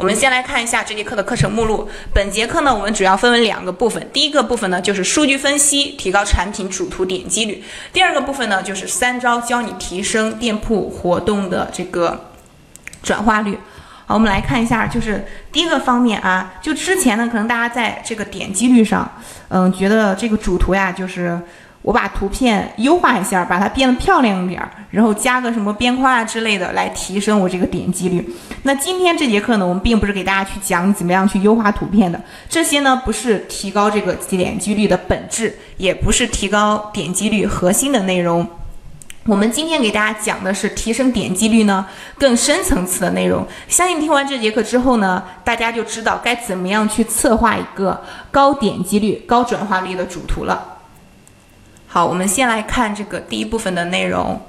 我们先来看一下这节课的课程目录。本节课呢，我们主要分为两个部分。第一个部分呢，就是数据分析，提高产品主图点击率；第二个部分呢，就是三招教你提升店铺活动的这个转化率。好，我们来看一下，就是第一个方面啊，就之前呢，可能大家在这个点击率上，嗯，觉得这个主图呀，就是。我把图片优化一下，把它变得漂亮一点，然后加个什么边框啊之类的，来提升我这个点击率。那今天这节课呢，我们并不是给大家去讲怎么样去优化图片的，这些呢不是提高这个点击率的本质，也不是提高点击率核心的内容。我们今天给大家讲的是提升点击率呢更深层次的内容。相信听完这节课之后呢，大家就知道该怎么样去策划一个高点击率、高转化率的主图了。好，我们先来看这个第一部分的内容。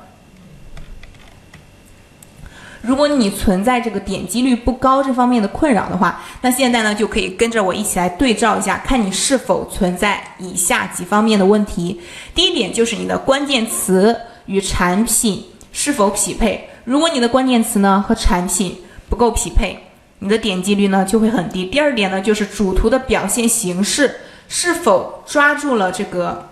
如果你存在这个点击率不高这方面的困扰的话，那现在呢就可以跟着我一起来对照一下，看你是否存在以下几方面的问题。第一点就是你的关键词与产品是否匹配。如果你的关键词呢和产品不够匹配，你的点击率呢就会很低。第二点呢就是主图的表现形式是否抓住了这个。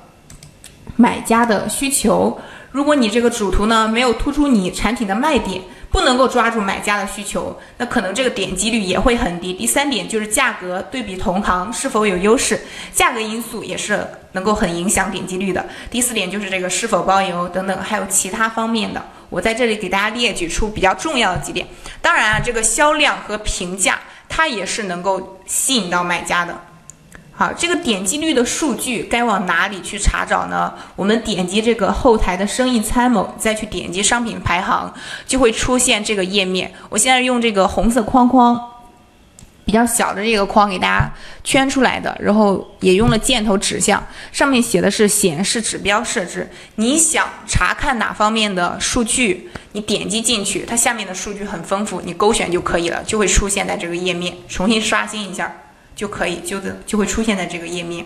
买家的需求，如果你这个主图呢没有突出你产品的卖点，不能够抓住买家的需求，那可能这个点击率也会很低。第三点就是价格对比同行是否有优势，价格因素也是能够很影响点击率的。第四点就是这个是否包邮等等，还有其他方面的，我在这里给大家列举出比较重要的几点。当然啊，这个销量和评价它也是能够吸引到买家的。好，这个点击率的数据该往哪里去查找呢？我们点击这个后台的生意参谋，再去点击商品排行，就会出现这个页面。我现在用这个红色框框，比较小的这个框给大家圈出来的，然后也用了箭头指向，上面写的是显示指标设置。你想查看哪方面的数据，你点击进去，它下面的数据很丰富，你勾选就可以了，就会出现在这个页面。重新刷新一下。就可以，就的就会出现在这个页面。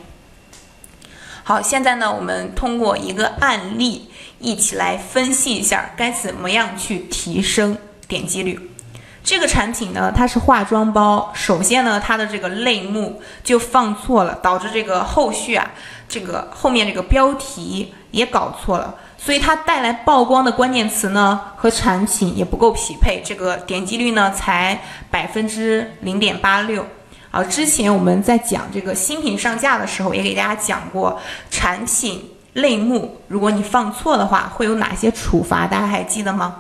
好，现在呢，我们通过一个案例一起来分析一下，该怎么样去提升点击率。这个产品呢，它是化妆包，首先呢，它的这个类目就放错了，导致这个后续啊，这个后面这个标题也搞错了，所以它带来曝光的关键词呢和产品也不够匹配，这个点击率呢才百分之零点八六。好，之前我们在讲这个新品上架的时候，也给大家讲过产品类目，如果你放错的话，会有哪些处罚？大家还记得吗？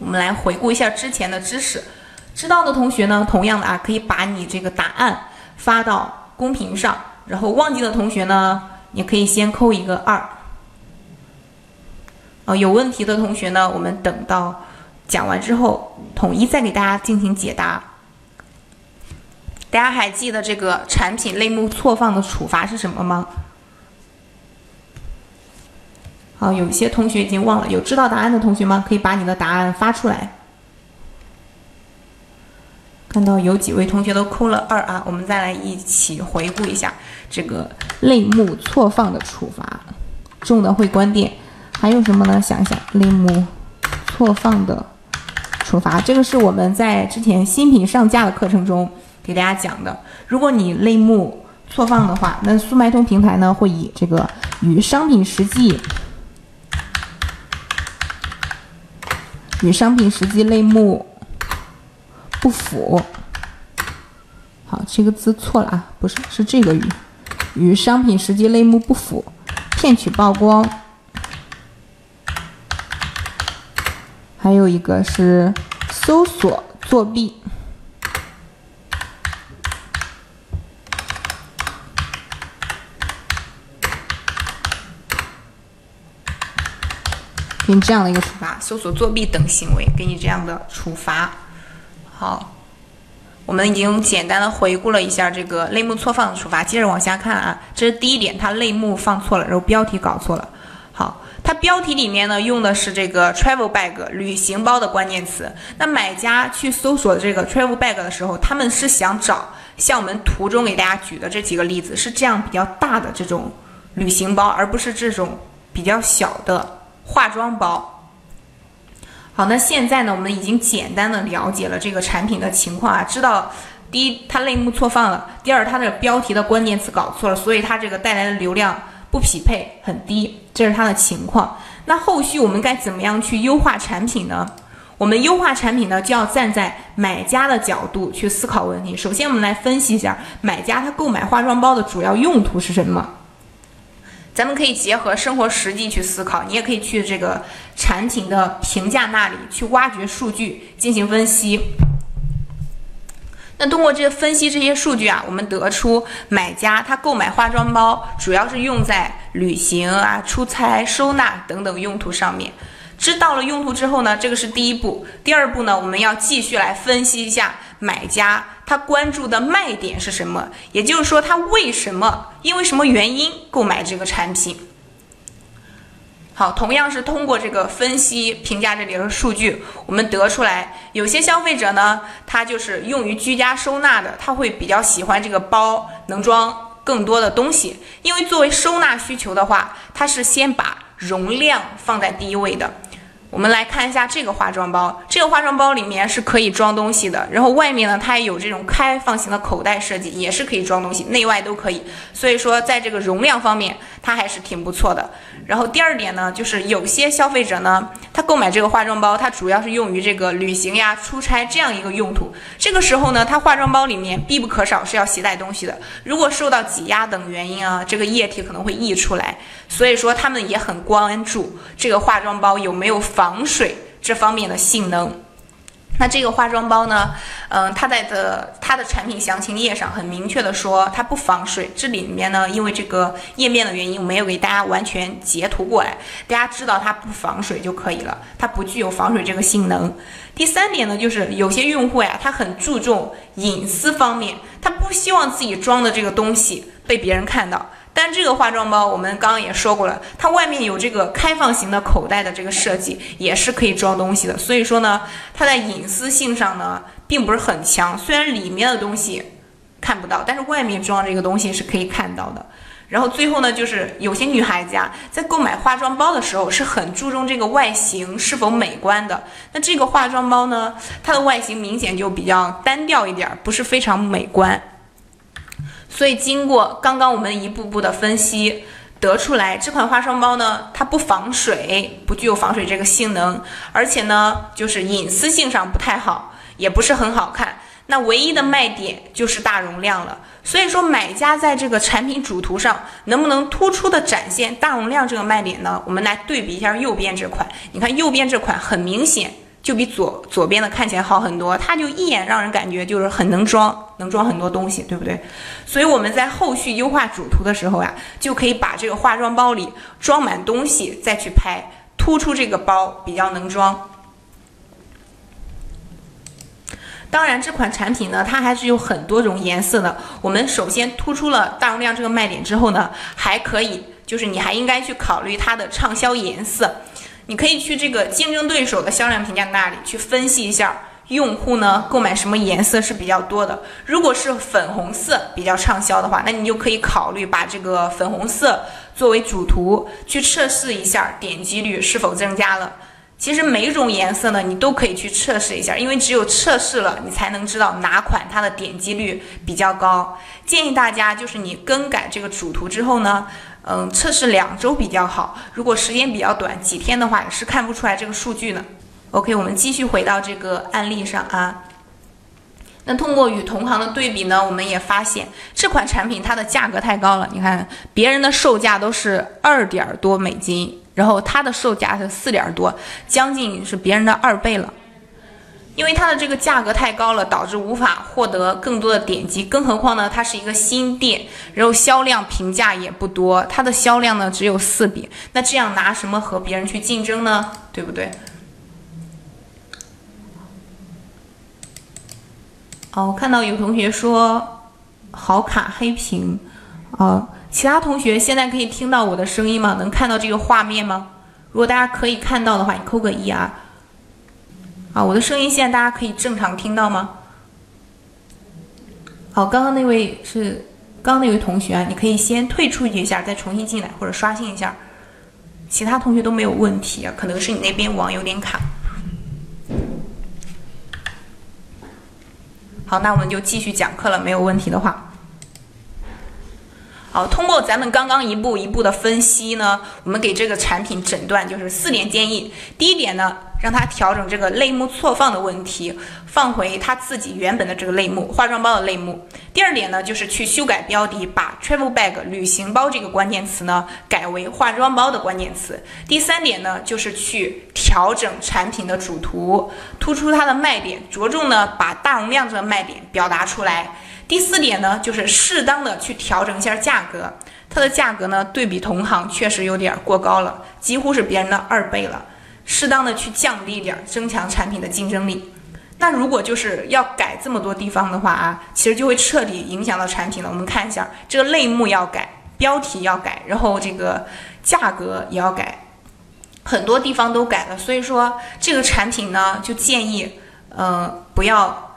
我们来回顾一下之前的知识，知道的同学呢，同样的啊，可以把你这个答案发到公屏上，然后忘记的同学呢，你可以先扣一个二。哦，有问题的同学呢，我们等到讲完之后，统一再给大家进行解答。大家还记得这个产品类目错放的处罚是什么吗？好，有些同学已经忘了，有知道答案的同学吗？可以把你的答案发出来。看到有几位同学都扣了二啊，我们再来一起回顾一下这个类目错放的处罚，重的会关店，还有什么呢？想一想类目错放的处罚，这个是我们在之前新品上架的课程中。给大家讲的，如果你类目错放的话，那速卖通平台呢会以这个与商品实际与商品实际类目不符。好，这个字错了啊，不是，是这个与与商品实际类目不符，骗取曝光。还有一个是搜索作弊。给你这样的一个处罚，搜索作弊等行为，给你这样的处罚。好，我们已经简单的回顾了一下这个类目错放的处罚，接着往下看啊，这是第一点，它类目放错了，然后标题搞错了。好，它标题里面呢用的是这个 travel bag 旅行包的关键词，那买家去搜索这个 travel bag 的时候，他们是想找像我们图中给大家举的这几个例子，是这样比较大的这种旅行包，而不是这种比较小的。化妆包，好，那现在呢，我们已经简单的了解了这个产品的情况啊，知道第一它类目错放了，第二它的标题的关键词搞错了，所以它这个带来的流量不匹配，很低，这是它的情况。那后续我们该怎么样去优化产品呢？我们优化产品呢，就要站在买家的角度去思考问题。首先，我们来分析一下买家他购买化妆包的主要用途是什么。咱们可以结合生活实际去思考，你也可以去这个产品的评价那里去挖掘数据进行分析。那通过这分析这些数据啊，我们得出买家他购买化妆包主要是用在旅行啊、出差、收纳等等用途上面。知道了用途之后呢，这个是第一步。第二步呢，我们要继续来分析一下买家他关注的卖点是什么，也就是说他为什么因为什么原因购买这个产品。好，同样是通过这个分析评价这里的数据，我们得出来，有些消费者呢，他就是用于居家收纳的，他会比较喜欢这个包能装更多的东西，因为作为收纳需求的话，他是先把容量放在第一位的。我们来看一下这个化妆包，这个化妆包里面是可以装东西的，然后外面呢，它也有这种开放型的口袋设计，也是可以装东西，内外都可以。所以说，在这个容量方面，它还是挺不错的。然后第二点呢，就是有些消费者呢，他购买这个化妆包，它主要是用于这个旅行呀、出差这样一个用途。这个时候呢，它化妆包里面必不可少是要携带东西的。如果受到挤压等原因啊，这个液体可能会溢出来。所以说，他们也很关注这个化妆包有没有防水这方面的性能。那这个化妆包呢，嗯，它在的它的产品详情页上很明确的说它不防水。这里面呢，因为这个页面的原因，我没有给大家完全截图过来，大家知道它不防水就可以了，它不具有防水这个性能。第三点呢，就是有些用户呀，他很注重隐私方面，他不希望自己装的这个东西被别人看到。但这个化妆包，我们刚刚也说过了，它外面有这个开放型的口袋的这个设计，也是可以装东西的。所以说呢，它在隐私性上呢，并不是很强。虽然里面的东西看不到，但是外面装这个东西是可以看到的。然后最后呢，就是有些女孩子啊，在购买化妆包的时候，是很注重这个外形是否美观的。那这个化妆包呢，它的外形明显就比较单调一点，不是非常美观。所以，经过刚刚我们一步步的分析，得出来这款化妆包呢，它不防水，不具有防水这个性能，而且呢，就是隐私性上不太好，也不是很好看。那唯一的卖点就是大容量了。所以说，买家在这个产品主图上能不能突出的展现大容量这个卖点呢？我们来对比一下右边这款，你看右边这款很明显。就比左左边的看起来好很多，它就一眼让人感觉就是很能装，能装很多东西，对不对？所以我们在后续优化主图的时候呀，就可以把这个化妆包里装满东西再去拍，突出这个包比较能装。当然，这款产品呢，它还是有很多种颜色的。我们首先突出了大容量这个卖点之后呢，还可以就是你还应该去考虑它的畅销颜色。你可以去这个竞争对手的销量评价那里去分析一下，用户呢购买什么颜色是比较多的。如果是粉红色比较畅销的话，那你就可以考虑把这个粉红色作为主图去测试一下点击率是否增加了。其实每种颜色呢，你都可以去测试一下，因为只有测试了，你才能知道哪款它的点击率比较高。建议大家就是你更改这个主图之后呢。嗯，测试两周比较好。如果时间比较短，几天的话是看不出来这个数据的。OK，我们继续回到这个案例上啊。那通过与同行的对比呢，我们也发现这款产品它的价格太高了。你看，别人的售价都是二点多美金，然后它的售价是四点多，将近是别人的二倍了。因为它的这个价格太高了，导致无法获得更多的点击。更何况呢，它是一个新店，然后销量评价也不多，它的销量呢只有四笔。那这样拿什么和别人去竞争呢？对不对？哦，我看到有同学说好卡黑屏，哦，其他同学现在可以听到我的声音吗？能看到这个画面吗？如果大家可以看到的话，你扣个一啊。啊我的声音现在大家可以正常听到吗？好刚刚那位是刚刚那位同学啊你可以先退出去一下再重新进来或者刷新一下。其他同学都没有问题啊可能是你那边网有点卡。好那我们就继续讲课了没有问题的话。好通过咱们刚刚一步一步的分析呢我们给这个产品诊断就是四点建议。第一点呢让他调整这个类目错放的问题，放回他自己原本的这个类目，化妆包的类目。第二点呢，就是去修改标题，把 travel bag 旅行包这个关键词呢改为化妆包的关键词。第三点呢，就是去调整产品的主图，突出它的卖点，着重呢把大容量这个卖点表达出来。第四点呢，就是适当的去调整一下价格，它的价格呢对比同行确实有点过高了，几乎是别人的二倍了。适当的去降低一点，增强产品的竞争力。那如果就是要改这么多地方的话啊，其实就会彻底影响到产品了。我们看一下，这个类目要改，标题要改，然后这个价格也要改，很多地方都改了。所以说这个产品呢，就建议，嗯，不要。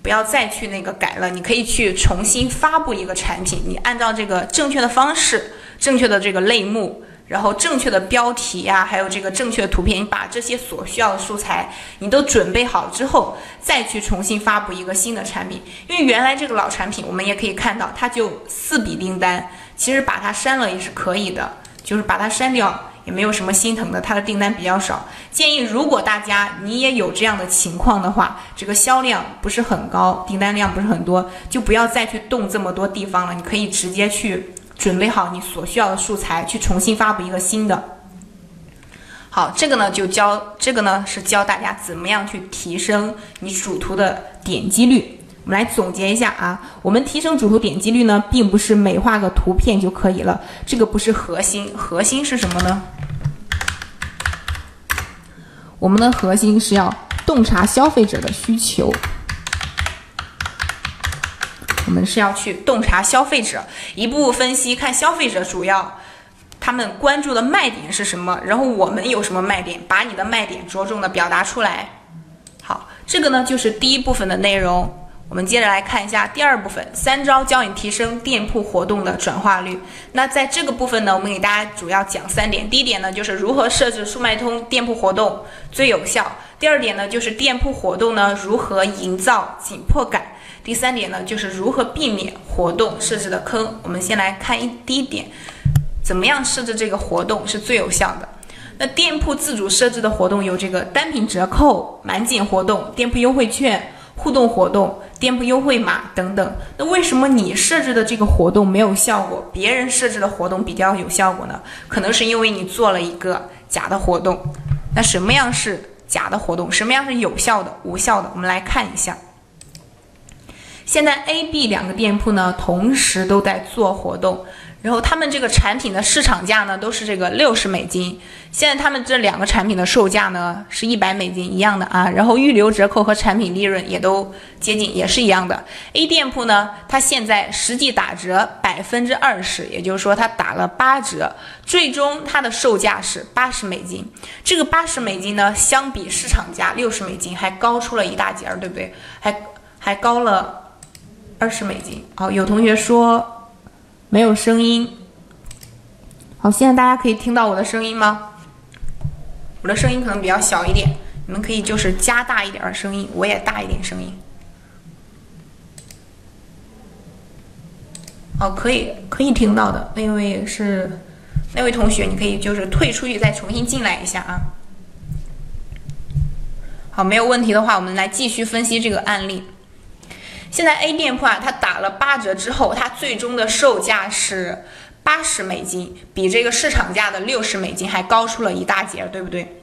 不要再去那个改了，你可以去重新发布一个产品。你按照这个正确的方式、正确的这个类目，然后正确的标题呀，还有这个正确的图片，你把这些所需要的素材你都准备好之后，再去重新发布一个新的产品。因为原来这个老产品，我们也可以看到，它就四笔订单，其实把它删了也是可以的，就是把它删掉。也没有什么心疼的，它的订单比较少。建议如果大家你也有这样的情况的话，这个销量不是很高，订单量不是很多，就不要再去动这么多地方了。你可以直接去准备好你所需要的素材，去重新发布一个新的。好，这个呢就教这个呢是教大家怎么样去提升你主图的点击率。我们来总结一下啊，我们提升主图点击率呢，并不是美化个图片就可以了，这个不是核心，核心是什么呢？我们的核心是要洞察消费者的需求，我们是要去洞察消费者，一步步分析，看消费者主要他们关注的卖点是什么，然后我们有什么卖点，把你的卖点着重的表达出来。好，这个呢就是第一部分的内容。我们接着来看一下第二部分，三招教你提升店铺活动的转化率。那在这个部分呢，我们给大家主要讲三点。第一点呢，就是如何设置速卖通店铺活动最有效；第二点呢，就是店铺活动呢如何营造紧迫感；第三点呢，就是如何避免活动设置的坑。我们先来看一第一点，怎么样设置这个活动是最有效的？那店铺自主设置的活动有这个单品折扣、满减活动、店铺优惠券。互动活动、店铺优惠码等等，那为什么你设置的这个活动没有效果，别人设置的活动比较有效果呢？可能是因为你做了一个假的活动。那什么样是假的活动？什么样是有效的、无效的？我们来看一下。现在 A、B 两个店铺呢，同时都在做活动。然后他们这个产品的市场价呢都是这个六十美金，现在他们这两个产品的售价呢是一百美金一样的啊，然后预留折扣和产品利润也都接近，也是一样的。A 店铺呢，它现在实际打折百分之二十，也就是说它打了八折，最终它的售价是八十美金。这个八十美金呢，相比市场价六十美金还高出了一大截儿，对不对？还还高了二十美金。好，有同学说。没有声音。好，现在大家可以听到我的声音吗？我的声音可能比较小一点，你们可以就是加大一点声音，我也大一点声音。哦，可以，可以听到的。那位是那位同学，你可以就是退出去再重新进来一下啊。好，没有问题的话，我们来继续分析这个案例。现在 A 店铺啊，它打了八折之后，它最终的售价是八十美金，比这个市场价的六十美金还高出了一大截，对不对？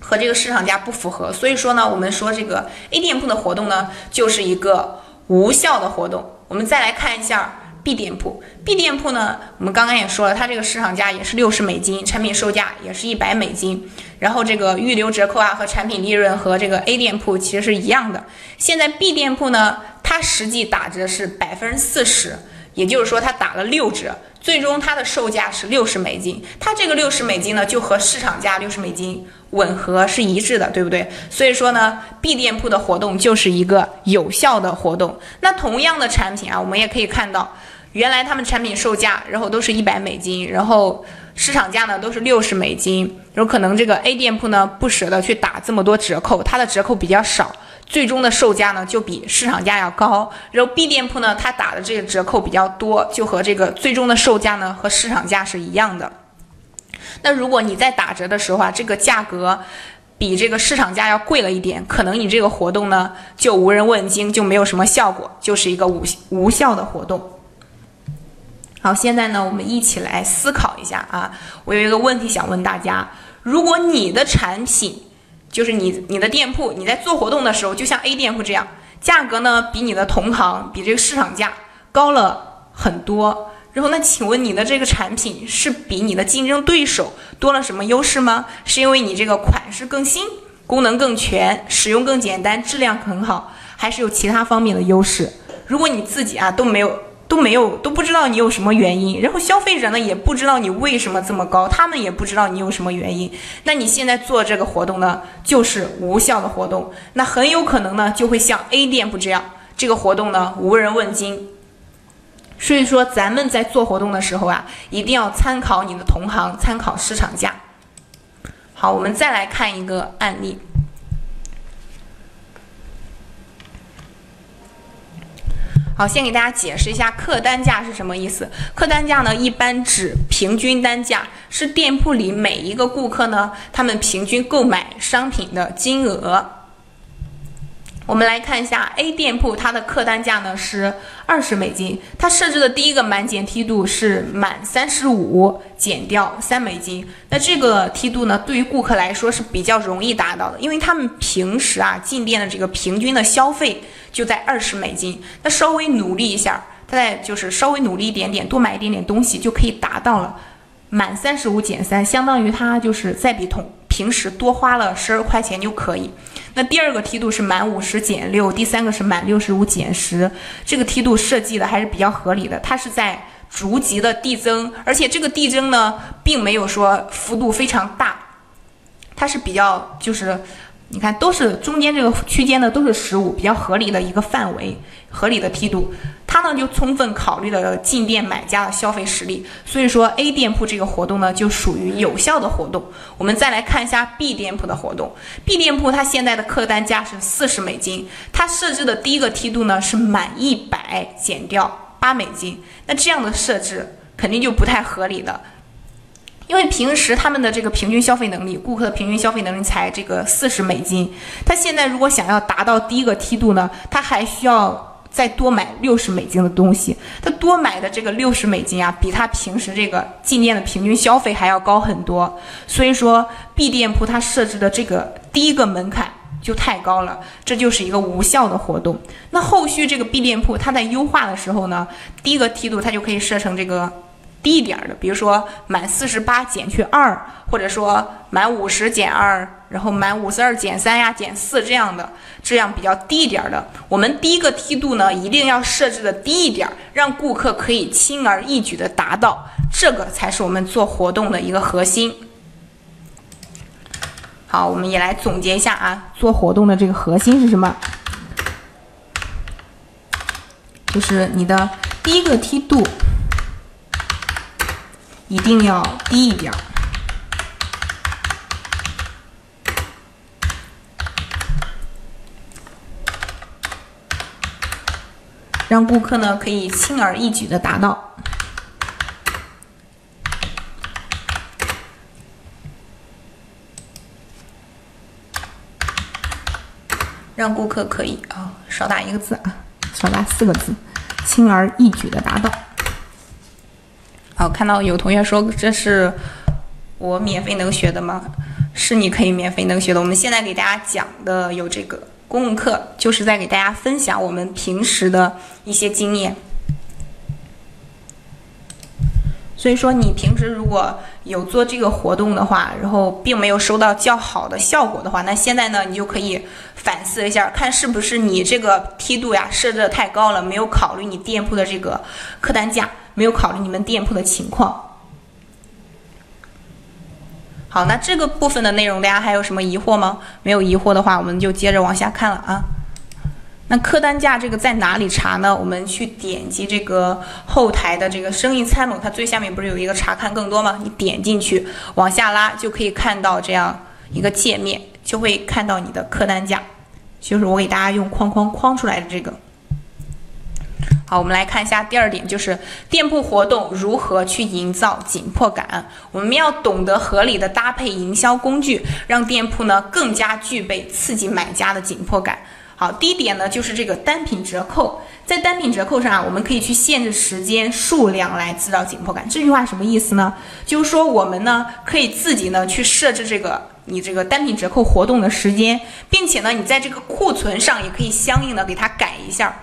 和这个市场价不符合，所以说呢，我们说这个 A 店铺的活动呢，就是一个无效的活动。我们再来看一下 B 店铺，B 店铺呢，我们刚刚也说了，它这个市场价也是六十美金，产品售价也是一百美金。然后这个预留折扣啊和产品利润和这个 A 店铺其实是一样的。现在 B 店铺呢，它实际打折是百分之四十，也就是说它打了六折，最终它的售价是六十美金。它这个六十美金呢，就和市场价六十美金吻合是一致的，对不对？所以说呢，B 店铺的活动就是一个有效的活动。那同样的产品啊，我们也可以看到，原来他们产品售价然后都是一百美金，然后。市场价呢都是六十美金，有可能这个 A 店铺呢不舍得去打这么多折扣，它的折扣比较少，最终的售价呢就比市场价要高。然后 B 店铺呢，它打的这个折扣比较多，就和这个最终的售价呢和市场价是一样的。那如果你在打折的时候啊，这个价格比这个市场价要贵了一点，可能你这个活动呢就无人问津，就没有什么效果，就是一个无无效的活动。好，现在呢，我们一起来思考一下啊。我有一个问题想问大家：如果你的产品，就是你你的店铺，你在做活动的时候，就像 A 店铺这样，价格呢比你的同行，比这个市场价高了很多，然后那请问你的这个产品是比你的竞争对手多了什么优势吗？是因为你这个款式更新，功能更全，使用更简单，质量很好，还是有其他方面的优势？如果你自己啊都没有。都没有都不知道你有什么原因，然后消费者呢也不知道你为什么这么高，他们也不知道你有什么原因。那你现在做这个活动呢，就是无效的活动，那很有可能呢就会像 A 店铺这样，这个活动呢无人问津。所以说咱们在做活动的时候啊，一定要参考你的同行，参考市场价。好，我们再来看一个案例。好，先给大家解释一下客单价是什么意思。客单价呢，一般指平均单价，是店铺里每一个顾客呢，他们平均购买商品的金额。我们来看一下 A 店铺，它的客单价呢是二十美金。它设置的第一个满减梯度是满三十五减掉三美金。那这个梯度呢，对于顾客来说是比较容易达到的，因为他们平时啊进店的这个平均的消费就在二十美金。那稍微努力一下，他再就是稍微努力一点点，多买一点点东西，就可以达到了满三十五减三，相当于它就是再比同平时多花了十二块钱就可以。那第二个梯度是满五十减六，第三个是满六十五减十，这个梯度设计的还是比较合理的，它是在逐级的递增，而且这个递增呢，并没有说幅度非常大，它是比较就是。你看，都是中间这个区间呢，都是十五，比较合理的一个范围，合理的梯度。他呢就充分考虑了进店买家的消费实力，所以说 A 店铺这个活动呢就属于有效的活动。我们再来看一下 B 店铺的活动，B 店铺它现在的客单价是四十美金，它设置的第一个梯度呢是满一百减掉八美金，那这样的设置肯定就不太合理的。因为平时他们的这个平均消费能力，顾客的平均消费能力才这个四十美金，他现在如果想要达到第一个梯度呢，他还需要再多买六十美金的东西。他多买的这个六十美金啊，比他平时这个进店的平均消费还要高很多。所以说，B 店铺它设置的这个第一个门槛就太高了，这就是一个无效的活动。那后续这个 B 店铺它在优化的时候呢，第一个梯度它就可以设成这个。低一点的，比如说满四十八减去二，或者说满五十减二，然后满五十二减三呀，减四这样的，这样比较低一点的。我们第一个梯度呢，一定要设置的低一点，让顾客可以轻而易举的达到，这个才是我们做活动的一个核心。好，我们也来总结一下啊，做活动的这个核心是什么？就是你的第一个梯度。一定要低一点儿，让顾客呢可以轻而易举的达到，让顾客可以啊少打一个字啊，少打四个字，轻而易举的达到。好，看到有同学说这是我免费能学的吗？是你可以免费能学的。我们现在给大家讲的有这个公共课，就是在给大家分享我们平时的一些经验。所以说，你平时如果有做这个活动的话，然后并没有收到较好的效果的话，那现在呢，你就可以反思一下，看是不是你这个梯度呀设置的太高了，没有考虑你店铺的这个客单价。没有考虑你们店铺的情况。好，那这个部分的内容大家还有什么疑惑吗？没有疑惑的话，我们就接着往下看了啊。那客单价这个在哪里查呢？我们去点击这个后台的这个生意参谋，它最下面不是有一个查看更多吗？你点进去往下拉，就可以看到这样一个界面，就会看到你的客单价。就是我给大家用框框框出来的这个。好，我们来看一下第二点，就是店铺活动如何去营造紧迫感。我们要懂得合理的搭配营销工具，让店铺呢更加具备刺激买家的紧迫感。好，第一点呢就是这个单品折扣，在单品折扣上啊，我们可以去限制时间、数量来制造紧迫感。这句话什么意思呢？就是说我们呢可以自己呢去设置这个你这个单品折扣活动的时间，并且呢你在这个库存上也可以相应的给它改一下。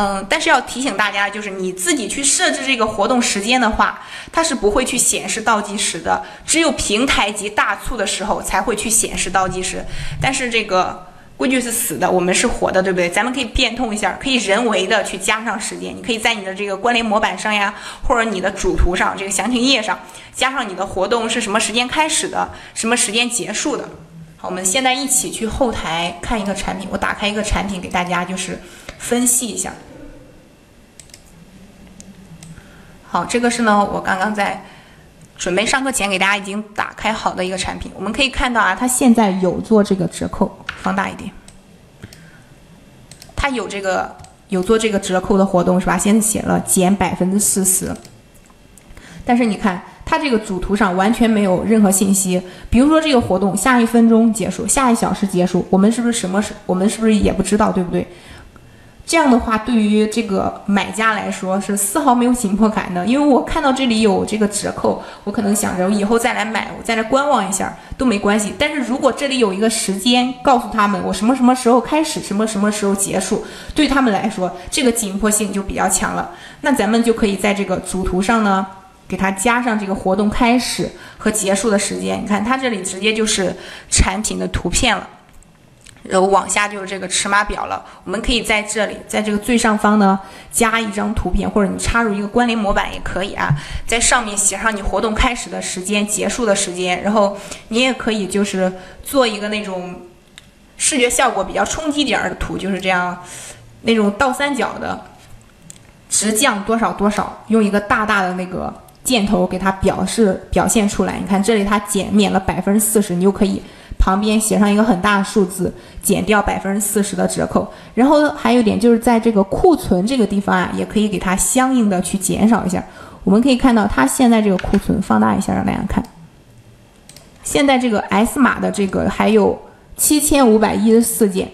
嗯，但是要提醒大家，就是你自己去设置这个活动时间的话，它是不会去显示倒计时的，只有平台级大促的时候才会去显示倒计时。但是这个规矩是死的，我们是活的，对不对？咱们可以变通一下，可以人为的去加上时间。你可以在你的这个关联模板上呀，或者你的主图上这个详情页上，加上你的活动是什么时间开始的，什么时间结束的。好，我们现在一起去后台看一个产品，我打开一个产品给大家就是分析一下。好，这个是呢，我刚刚在准备上课前给大家已经打开好的一个产品。我们可以看到啊，它现在有做这个折扣，放大一点，它有这个有做这个折扣的活动是吧？现在写了减百分之四十，但是你看它这个主图上完全没有任何信息，比如说这个活动下一分钟结束，下一小时结束，我们是不是什么时？我们是不是也不知道，对不对？这样的话，对于这个买家来说是丝毫没有紧迫感的，因为我看到这里有这个折扣，我可能想着我以后再来买，我再来观望一下都没关系。但是如果这里有一个时间告诉他们我什么什么时候开始，什么什么时候结束，对他们来说这个紧迫性就比较强了。那咱们就可以在这个主图上呢，给它加上这个活动开始和结束的时间。你看它这里直接就是产品的图片了。然后往下就是这个尺码表了。我们可以在这里，在这个最上方呢，加一张图片，或者你插入一个关联模板也可以啊。在上面写上你活动开始的时间、结束的时间。然后你也可以就是做一个那种视觉效果比较冲击点的图，就是这样，那种倒三角的，直降多少多少，用一个大大的那个箭头给它表示表现出来。你看这里它减免了百分之四十，你就可以。旁边写上一个很大的数字，减掉百分之四十的折扣。然后还有一点就是在这个库存这个地方啊，也可以给它相应的去减少一下。我们可以看到它现在这个库存，放大一下让大家看。现在这个 S 码的这个还有七千五百一十四件，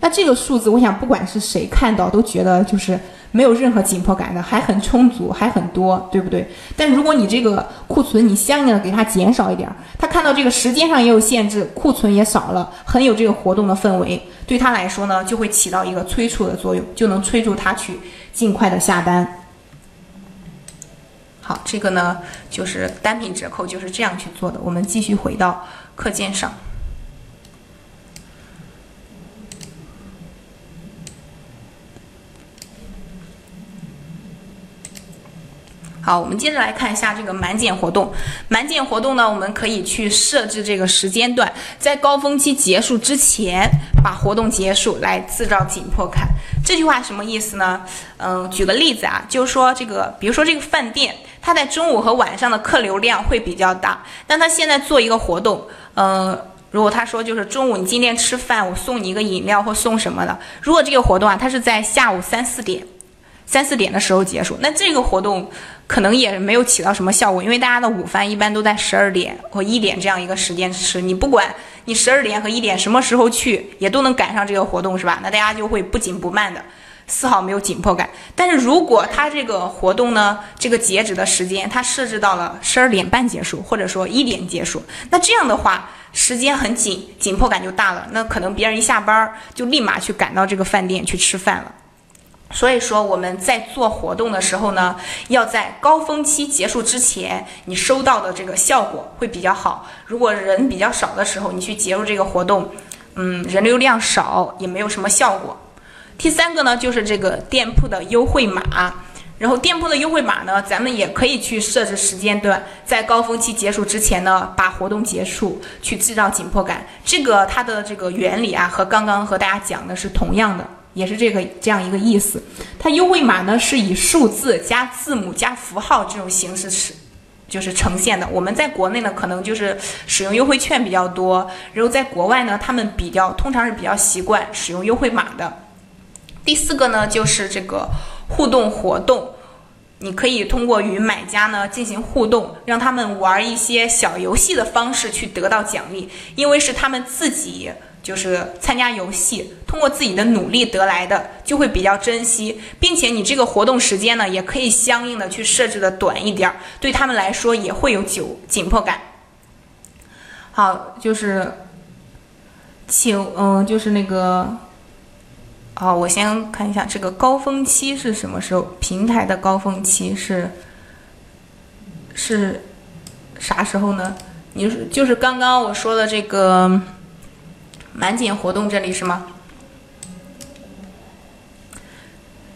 那这个数字，我想不管是谁看到都觉得就是。没有任何紧迫感的，还很充足，还很多，对不对？但如果你这个库存你相应的给它减少一点，他看到这个时间上也有限制，库存也少了，很有这个活动的氛围，对他来说呢，就会起到一个催促的作用，就能催促他去尽快的下单。好，这个呢就是单品折扣就是这样去做的。我们继续回到课件上。好，我们接着来看一下这个满减活动。满减活动呢，我们可以去设置这个时间段，在高峰期结束之前把活动结束，来制造紧迫感。这句话什么意思呢？嗯，举个例子啊，就是说这个，比如说这个饭店，它在中午和晚上的客流量会比较大，但它现在做一个活动，嗯，如果他说就是中午你今天吃饭，我送你一个饮料或送什么的，如果这个活动啊，它是在下午三四点。三四点的时候结束，那这个活动可能也没有起到什么效果，因为大家的午饭一般都在十二点或一点这样一个时间吃，你不管你十二点和一点什么时候去，也都能赶上这个活动，是吧？那大家就会不紧不慢的，丝毫没有紧迫感。但是如果他这个活动呢，这个截止的时间它设置到了十二点半结束，或者说一点结束，那这样的话时间很紧，紧迫感就大了。那可能别人一下班就立马去赶到这个饭店去吃饭了。所以说我们在做活动的时候呢，要在高峰期结束之前，你收到的这个效果会比较好。如果人比较少的时候，你去结束这个活动，嗯，人流量少也没有什么效果。第三个呢，就是这个店铺的优惠码，然后店铺的优惠码呢，咱们也可以去设置时间段，在高峰期结束之前呢，把活动结束，去制造紧迫感。这个它的这个原理啊，和刚刚和大家讲的是同样的。也是这个这样一个意思，它优惠码呢是以数字加字母加符号这种形式是就是呈现的。我们在国内呢，可能就是使用优惠券比较多，然后在国外呢，他们比较通常是比较习惯使用优惠码的。第四个呢，就是这个互动活动，你可以通过与买家呢进行互动，让他们玩一些小游戏的方式去得到奖励，因为是他们自己。就是参加游戏，通过自己的努力得来的，就会比较珍惜，并且你这个活动时间呢，也可以相应的去设置的短一点儿，对他们来说也会有紧紧迫感。好，就是请，嗯，就是那个，哦，我先看一下这个高峰期是什么时候？平台的高峰期是是啥时候呢？你就是刚刚我说的这个。满减活动这里是吗？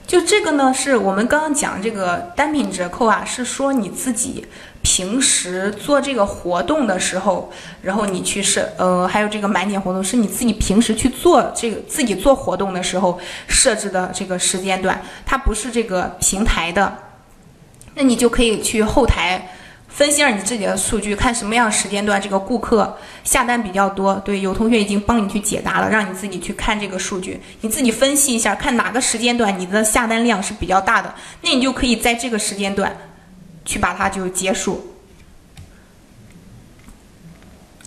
就这个呢，是我们刚刚讲这个单品折扣啊，是说你自己平时做这个活动的时候，然后你去设，呃，还有这个满减活动是你自己平时去做这个自己做活动的时候设置的这个时间段，它不是这个平台的，那你就可以去后台。分析下你自己的数据，看什么样时间段这个顾客下单比较多。对，有同学已经帮你去解答了，让你自己去看这个数据，你自己分析一下，看哪个时间段你的下单量是比较大的，那你就可以在这个时间段去把它就结束，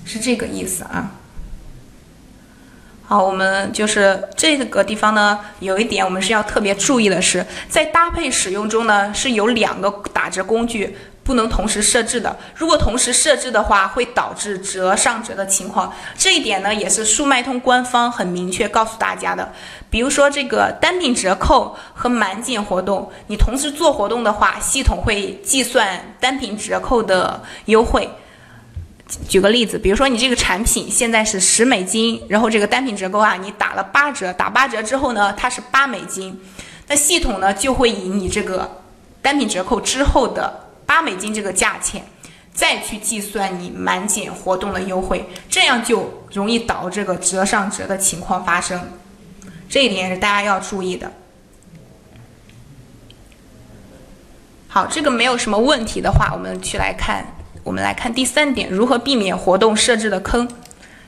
是这个意思啊。好，我们就是这个地方呢，有一点我们是要特别注意的是，在搭配使用中呢，是有两个打折工具。不能同时设置的，如果同时设置的话，会导致折上折的情况。这一点呢，也是速卖通官方很明确告诉大家的。比如说这个单品折扣和满减活动，你同时做活动的话，系统会计算单品折扣的优惠。举个例子，比如说你这个产品现在是十美金，然后这个单品折扣啊，你打了八折，打八折之后呢，它是八美金，那系统呢就会以你这个单品折扣之后的。八美金这个价钱，再去计算你满减活动的优惠，这样就容易导这个折上折的情况发生，这一点是大家要注意的。好，这个没有什么问题的话，我们去来看，我们来看第三点，如何避免活动设置的坑。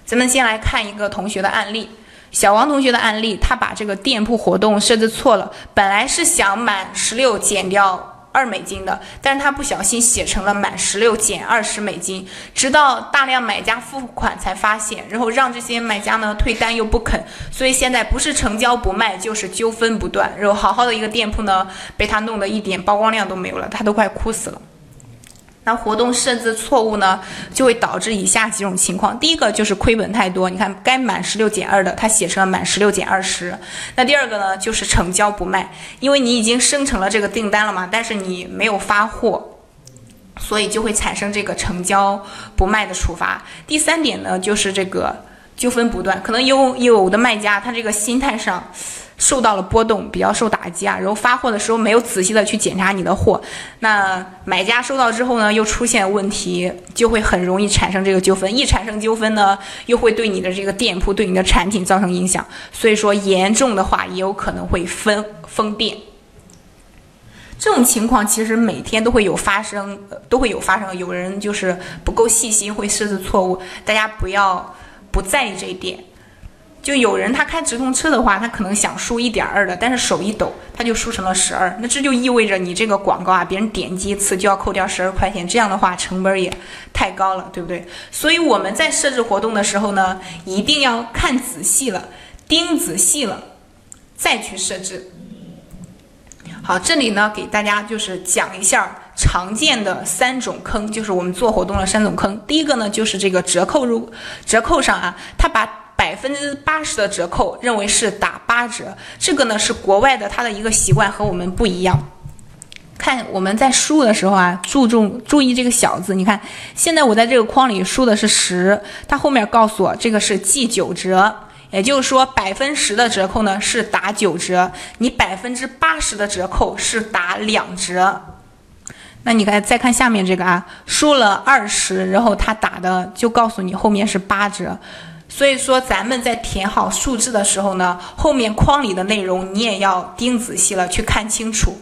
咱们先来看一个同学的案例，小王同学的案例，他把这个店铺活动设置错了，本来是想满十六减掉。二美金的，但是他不小心写成了满十六减二十美金，直到大量买家付款才发现，然后让这些买家呢退单又不肯，所以现在不是成交不卖，就是纠纷不断，然后好好的一个店铺呢被他弄得一点曝光量都没有了，他都快哭死了。那活动设置错误呢，就会导致以下几种情况。第一个就是亏本太多，你看该满十六减二的，它写成了满十六减二十。那第二个呢，就是成交不卖，因为你已经生成了这个订单了嘛，但是你没有发货，所以就会产生这个成交不卖的处罚。第三点呢，就是这个纠纷不断，可能有有的卖家他这个心态上。受到了波动，比较受打击啊。然后发货的时候没有仔细的去检查你的货，那买家收到之后呢，又出现问题，就会很容易产生这个纠纷。一产生纠纷呢，又会对你的这个店铺、对你的产品造成影响。所以说严重的话，也有可能会封封店。这种情况其实每天都会有发生，都会有发生。有人就是不够细心，会设置错误。大家不要不在意这一点。就有人他开直通车的话，他可能想输一点二的，但是手一抖，他就输成了十二。那这就意味着你这个广告啊，别人点击一次就要扣掉十二块钱，这样的话成本也太高了，对不对？所以我们在设置活动的时候呢，一定要看仔细了，盯仔细了，再去设置。好，这里呢给大家就是讲一下常见的三种坑，就是我们做活动的三种坑。第一个呢就是这个折扣入折扣上啊，他把百分之八十的折扣认为是打八折，这个呢是国外的他的一个习惯和我们不一样。看我们在输入的时候啊，注重注意这个小字。你看，现在我在这个框里输的是十，它后面告诉我这个是记九折，也就是说百分十的折扣呢是打九折，你百分之八十的折扣是打两折。那你看再看下面这个啊，输了二十，然后他打的就告诉你后面是八折。所以说，咱们在填好数字的时候呢，后面框里的内容你也要盯仔细了，去看清楚。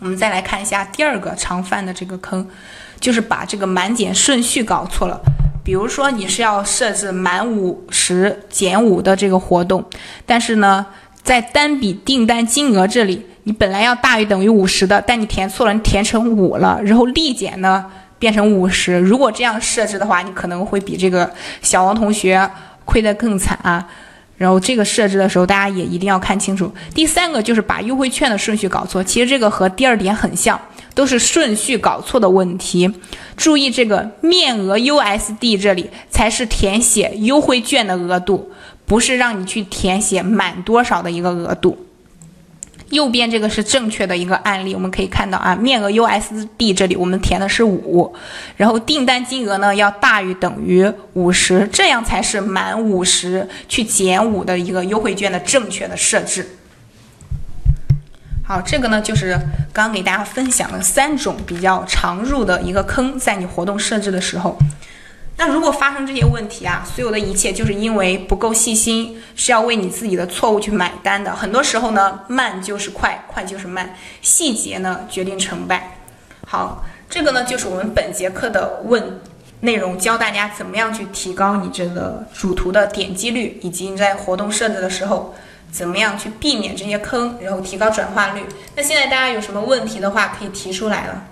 我们再来看一下第二个常犯的这个坑，就是把这个满减顺序搞错了。比如说你是要设置满五十减五的这个活动，但是呢，在单笔订单金额这里，你本来要大于等于五十的，但你填错了，你填成五了，然后立减呢变成五十。如果这样设置的话，你可能会比这个小王同学亏得更惨啊。然后这个设置的时候，大家也一定要看清楚。第三个就是把优惠券的顺序搞错，其实这个和第二点很像，都是顺序搞错的问题。注意这个面额 USD 这里才是填写优惠券的额度，不是让你去填写满多少的一个额度。右边这个是正确的一个案例，我们可以看到啊，面额 USD 这里我们填的是五，然后订单金额呢要大于等于五十，这样才是满五十去减五的一个优惠券的正确的设置。好，这个呢就是刚刚给大家分享了三种比较常入的一个坑，在你活动设置的时候。那如果发生这些问题啊，所有的一切就是因为不够细心，是要为你自己的错误去买单的。很多时候呢，慢就是快，快就是慢，细节呢决定成败。好，这个呢就是我们本节课的问内容，教大家怎么样去提高你这个主图的点击率，以及你在活动设置的时候怎么样去避免这些坑，然后提高转化率。那现在大家有什么问题的话，可以提出来了。